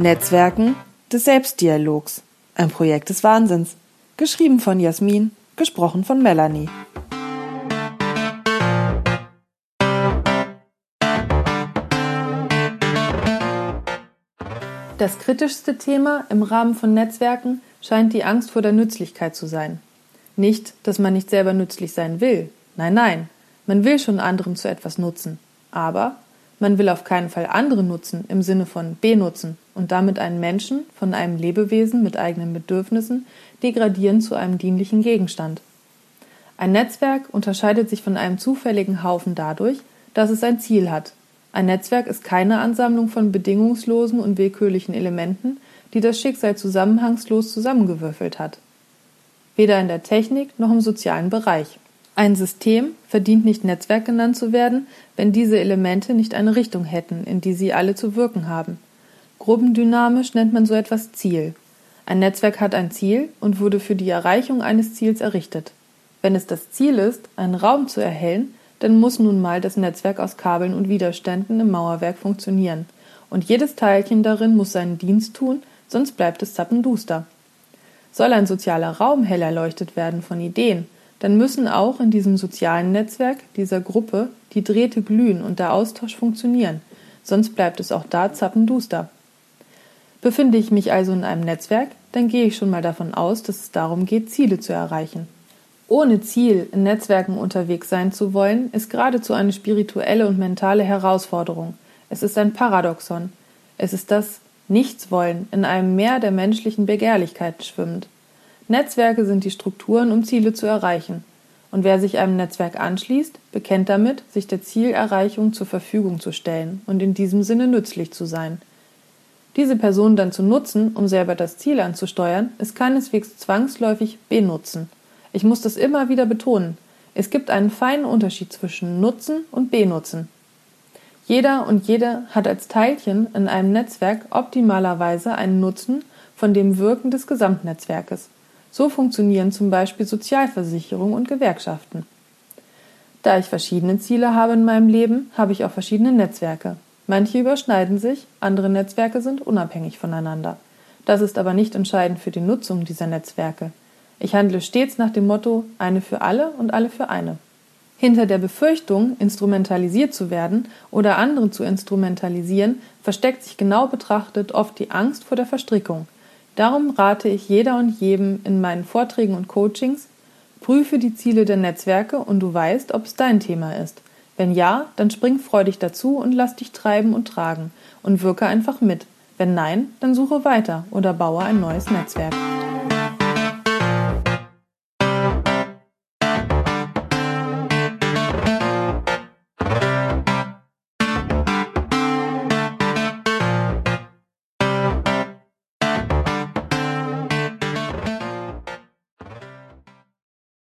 Netzwerken des Selbstdialogs. Ein Projekt des Wahnsinns. Geschrieben von Jasmin, gesprochen von Melanie. Das kritischste Thema im Rahmen von Netzwerken scheint die Angst vor der Nützlichkeit zu sein. Nicht, dass man nicht selber nützlich sein will. Nein, nein. Man will schon anderen zu etwas nutzen. Aber man will auf keinen Fall andere nutzen im Sinne von benutzen und damit einen Menschen von einem Lebewesen mit eigenen Bedürfnissen degradieren zu einem dienlichen Gegenstand. Ein Netzwerk unterscheidet sich von einem zufälligen Haufen dadurch, dass es ein Ziel hat. Ein Netzwerk ist keine Ansammlung von bedingungslosen und willkürlichen Elementen, die das Schicksal zusammenhangslos zusammengewürfelt hat. Weder in der Technik noch im sozialen Bereich. Ein System verdient nicht Netzwerk genannt zu werden, wenn diese Elemente nicht eine Richtung hätten, in die sie alle zu wirken haben. Gruppendynamisch nennt man so etwas Ziel. Ein Netzwerk hat ein Ziel und wurde für die Erreichung eines Ziels errichtet. Wenn es das Ziel ist, einen Raum zu erhellen, dann muss nun mal das Netzwerk aus Kabeln und Widerständen im Mauerwerk funktionieren. Und jedes Teilchen darin muss seinen Dienst tun, sonst bleibt es zappenduster. Soll ein sozialer Raum hell erleuchtet werden von Ideen, dann müssen auch in diesem sozialen Netzwerk dieser Gruppe die Drähte glühen und der Austausch funktionieren, sonst bleibt es auch da zappenduster. Befinde ich mich also in einem Netzwerk, dann gehe ich schon mal davon aus, dass es darum geht, Ziele zu erreichen. Ohne Ziel in Netzwerken unterwegs sein zu wollen, ist geradezu eine spirituelle und mentale Herausforderung. Es ist ein Paradoxon. Es ist das Nichtswollen in einem Meer der menschlichen Begehrlichkeiten schwimmend. Netzwerke sind die Strukturen, um Ziele zu erreichen. Und wer sich einem Netzwerk anschließt, bekennt damit, sich der Zielerreichung zur Verfügung zu stellen und in diesem Sinne nützlich zu sein. Diese Person dann zu nutzen, um selber das Ziel anzusteuern, ist keineswegs zwangsläufig benutzen. Ich muss das immer wieder betonen. Es gibt einen feinen Unterschied zwischen Nutzen und Benutzen. Jeder und jede hat als Teilchen in einem Netzwerk optimalerweise einen Nutzen von dem Wirken des Gesamtnetzwerkes. So funktionieren zum Beispiel Sozialversicherung und Gewerkschaften. Da ich verschiedene Ziele habe in meinem Leben, habe ich auch verschiedene Netzwerke. Manche überschneiden sich, andere Netzwerke sind unabhängig voneinander. Das ist aber nicht entscheidend für die Nutzung dieser Netzwerke. Ich handle stets nach dem Motto eine für alle und alle für eine. Hinter der Befürchtung, instrumentalisiert zu werden oder andere zu instrumentalisieren, versteckt sich genau betrachtet oft die Angst vor der Verstrickung – Darum rate ich jeder und jedem in meinen Vorträgen und Coachings, prüfe die Ziele der Netzwerke und du weißt, ob es dein Thema ist. Wenn ja, dann spring freudig dazu und lass dich treiben und tragen und wirke einfach mit. Wenn nein, dann suche weiter oder baue ein neues Netzwerk.